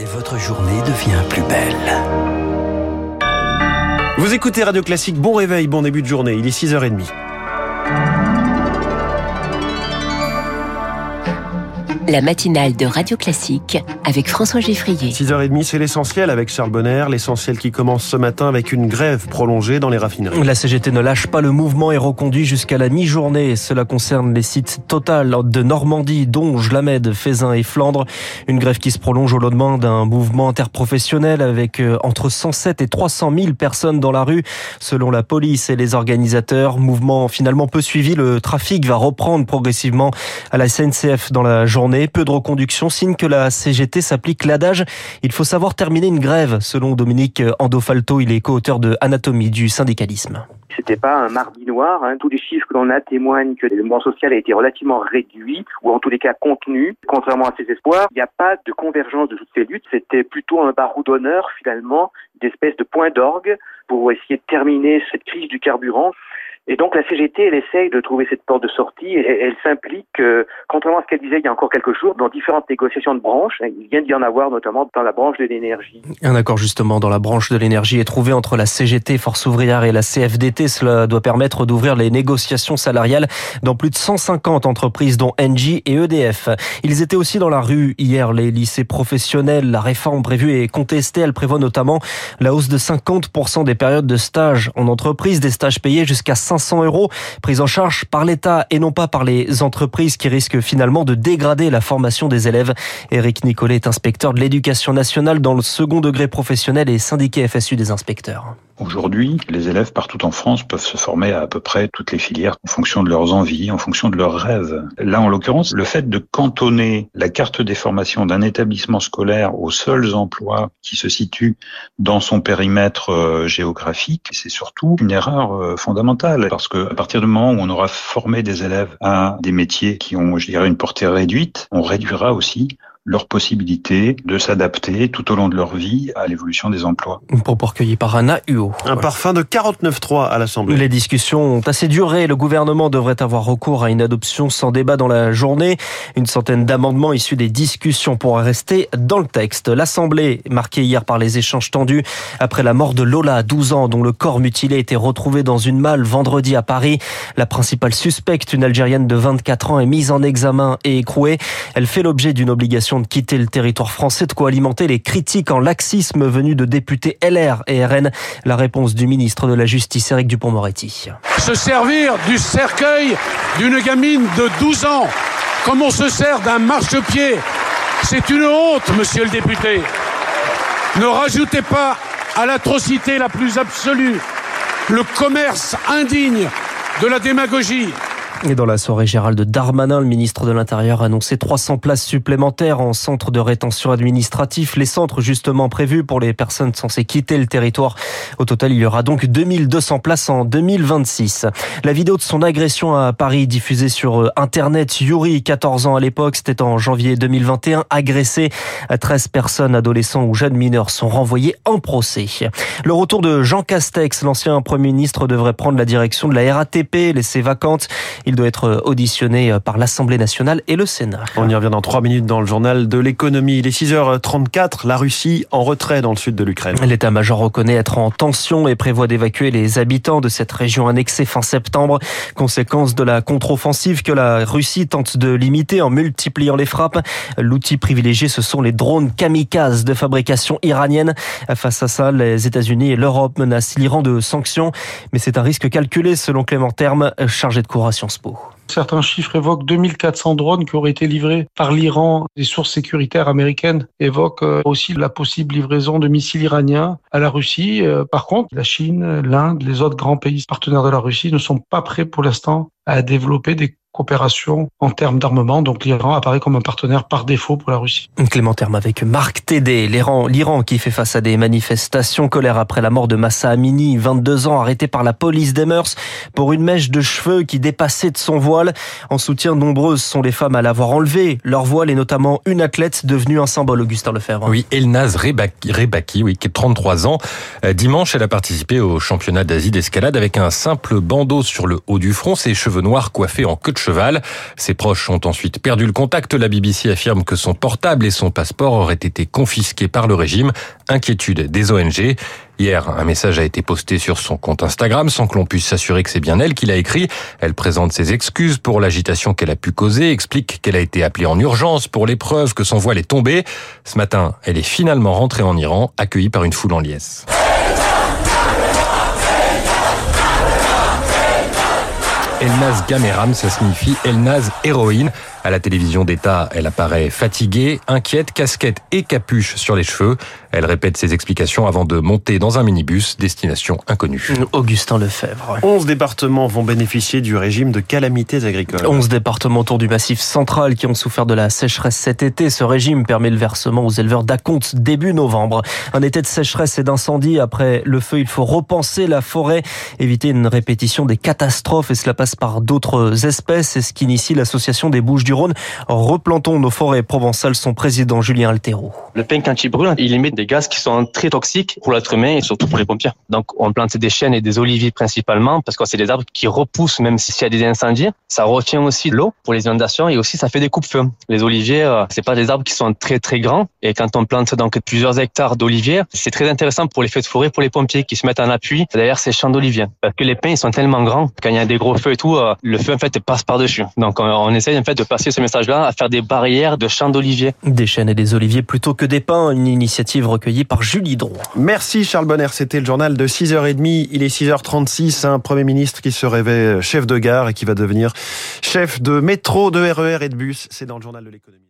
Et votre journée devient plus belle. Vous écoutez Radio Classique, bon réveil, bon début de journée, il est 6h30. La matinale de Radio Classique avec François Geffrier. 6h30, c'est l'essentiel avec Charles Bonner. L'essentiel qui commence ce matin avec une grève prolongée dans les raffineries. La CGT ne lâche pas le mouvement et reconduit jusqu'à la mi-journée. Cela concerne les sites Total de Normandie, Donge, Lamède, Fézin et Flandre. Une grève qui se prolonge au lendemain d'un mouvement interprofessionnel avec euh, entre 107 et 300 000 personnes dans la rue, selon la police et les organisateurs. Mouvement finalement peu suivi. Le trafic va reprendre progressivement à la SNCF dans la journée. Peu de reconduction signe que la CGT s'applique l'adage il faut savoir terminer une grève. Selon Dominique Andofalto, il est co-auteur de Anatomie du syndicalisme. C'était pas un mardi noir. Hein. Tous les chiffres que l'on a témoignent que le mouvement social a été relativement réduit ou en tous les cas contenu. Contrairement à ses espoirs, il n'y a pas de convergence de toutes ces luttes. C'était plutôt un barreau d'honneur finalement, d'espèce de point d'orgue pour essayer de terminer cette crise du carburant. Et donc la CGT, elle essaye de trouver cette porte de sortie et elle s'implique, euh, contrairement à ce qu'elle disait il y a encore quelques jours, dans différentes négociations de branches. Il vient d'y en avoir notamment dans la branche de l'énergie. Un accord justement dans la branche de l'énergie est trouvé entre la CGT, Force ouvrière et la CFDT. Cela doit permettre d'ouvrir les négociations salariales dans plus de 150 entreprises dont Engie et EDF. Ils étaient aussi dans la rue hier, les lycées professionnels. La réforme prévue est contestée. Elle prévoit notamment la hausse de 50% des périodes de stage en entreprise, des stages payés jusqu'à 500 euros, pris en charge par l'État et non pas par les entreprises qui risquent finalement de dégrader la formation des élèves. Éric Nicolet est inspecteur de l'éducation nationale dans le second degré professionnel et syndiqué FSU des inspecteurs. Aujourd'hui, les élèves partout en France peuvent se former à à peu près toutes les filières en fonction de leurs envies, en fonction de leurs rêves. Là, en l'occurrence, le fait de cantonner la carte des formations d'un établissement scolaire aux seuls emplois qui se situent dans son périmètre euh, géographique, c'est surtout une erreur euh, fondamentale parce que à partir du moment où on aura formé des élèves à des métiers qui ont, je dirais, une portée réduite, on réduira aussi leur possibilité de s'adapter tout au long de leur vie à l'évolution des emplois. Propos recueillis par Anna Huot. Un parfum de 49.3 à l'Assemblée. Les discussions ont assez duré. Le gouvernement devrait avoir recours à une adoption sans débat dans la journée. Une centaine d'amendements issus des discussions pourraient rester dans le texte. L'Assemblée, marquée hier par les échanges tendus après la mort de Lola, 12 ans, dont le corps mutilé était retrouvé dans une malle vendredi à Paris. La principale suspecte, une Algérienne de 24 ans, est mise en examen et écrouée. Elle fait l'objet d'une obligation de quitter le territoire français, de quoi alimenter les critiques en laxisme venus de députés LR et RN. La réponse du ministre de la Justice, Éric Dupont-Moretti. Se servir du cercueil d'une gamine de 12 ans, comme on se sert d'un marchepied, c'est une honte, monsieur le député. Ne rajoutez pas à l'atrocité la plus absolue le commerce indigne de la démagogie. Et dans la soirée, Gérald Darmanin, le ministre de l'Intérieur, a annoncé 300 places supplémentaires en centre de rétention administratif. Les centres justement prévus pour les personnes censées quitter le territoire. Au total, il y aura donc 2200 places en 2026. La vidéo de son agression à Paris diffusée sur euh, Internet, Yuri, 14 ans à l'époque, c'était en janvier 2021, agressé. 13 personnes, adolescents ou jeunes mineurs, sont renvoyés en procès. Le retour de Jean Castex, l'ancien Premier ministre, devrait prendre la direction de la RATP, laissée vacante. Il doit être auditionné par l'Assemblée nationale et le Sénat. On y revient dans trois minutes dans le journal de l'économie. Il est 6h34, la Russie en retrait dans le sud de l'Ukraine. L'état-major reconnaît être en tension et prévoit d'évacuer les habitants de cette région annexée fin septembre. Conséquence de la contre-offensive que la Russie tente de limiter en multipliant les frappes. L'outil privilégié, ce sont les drones kamikazes de fabrication iranienne. Face à ça, les États-Unis et l'Europe menacent l'Iran de sanctions. Mais c'est un risque calculé selon Clément Terme, chargé de cour à Sciences Certains chiffres évoquent 2400 drones qui auraient été livrés par l'Iran. Des sources sécuritaires américaines évoquent aussi la possible livraison de missiles iraniens à la Russie. Par contre, la Chine, l'Inde, les autres grands pays partenaires de la Russie ne sont pas prêts pour l'instant à développer des coopération en termes d'armement. Donc l'Iran apparaît comme un partenaire par défaut pour la Russie. Clément Terme avec Marc Tédé. L'Iran qui fait face à des manifestations colère après la mort de Massa Amini, 22 ans, arrêté par la police des mœurs pour une mèche de cheveux qui dépassait de son voile. En soutien, nombreuses sont les femmes à l'avoir enlevé. Leur voile est notamment une athlète devenue un symbole, Augustin Lefebvre. Oui, Elnaz Rebaki, Rebaki oui, qui est 33 ans. Dimanche, elle a participé au championnat d'Asie d'escalade avec un simple bandeau sur le haut du front, ses cheveux noirs coiffés en queue de cheval. Ses proches ont ensuite perdu le contact. La BBC affirme que son portable et son passeport auraient été confisqués par le régime. Inquiétude des ONG. Hier, un message a été posté sur son compte Instagram sans que l'on puisse s'assurer que c'est bien elle qui l'a écrit. Elle présente ses excuses pour l'agitation qu'elle a pu causer, explique qu'elle a été appelée en urgence pour l'épreuve, que son voile est tombé. Ce matin, elle est finalement rentrée en Iran, accueillie par une foule en liesse. Elnaz Gameram, ça signifie Elnaz héroïne. À la télévision d'État, elle apparaît fatiguée, inquiète, casquette et capuche sur les cheveux. Elle répète ses explications avant de monter dans un minibus, destination inconnue. Augustin Lefebvre. 11 départements vont bénéficier du régime de calamités agricoles. 11 départements autour du massif central qui ont souffert de la sécheresse cet été. Ce régime permet le versement aux éleveurs d'acompte début novembre. Un été de sécheresse et d'incendie. Après le feu, il faut repenser la forêt, éviter une répétition des catastrophes et cela passe par d'autres espèces. C'est ce qu'initie l'association des Bouches du Replantons nos forêts provençales. Son président Julien Altero. Le pin quand il brûle, il émet des gaz qui sont très toxiques pour l'être humain et surtout pour les pompiers. Donc on plante des chênes et des oliviers principalement parce que c'est des arbres qui repoussent même s'il y a des incendies. Ça retient aussi l'eau pour les inondations et aussi ça fait des coupes-feu. Les oliviers, euh, c'est pas des arbres qui sont très très grands et quand on plante donc plusieurs hectares d'oliviers, c'est très intéressant pour les feux de forêt, pour les pompiers qui se mettent en appui derrière ces champs d'oliviers. Parce que les pins ils sont tellement grands quand il y a des gros feux et tout, euh, le feu en fait passe par dessus. Donc on, on essaye en fait de passer ce message-là à faire des barrières de champs d'oliviers. Des chênes et des oliviers plutôt que des pins, une initiative recueillie par Julie Drouin. Merci Charles Bonner, c'était le journal de 6h30. Il est 6h36, un Premier ministre qui se rêvait chef de gare et qui va devenir chef de métro, de RER et de bus. C'est dans le journal de l'économie.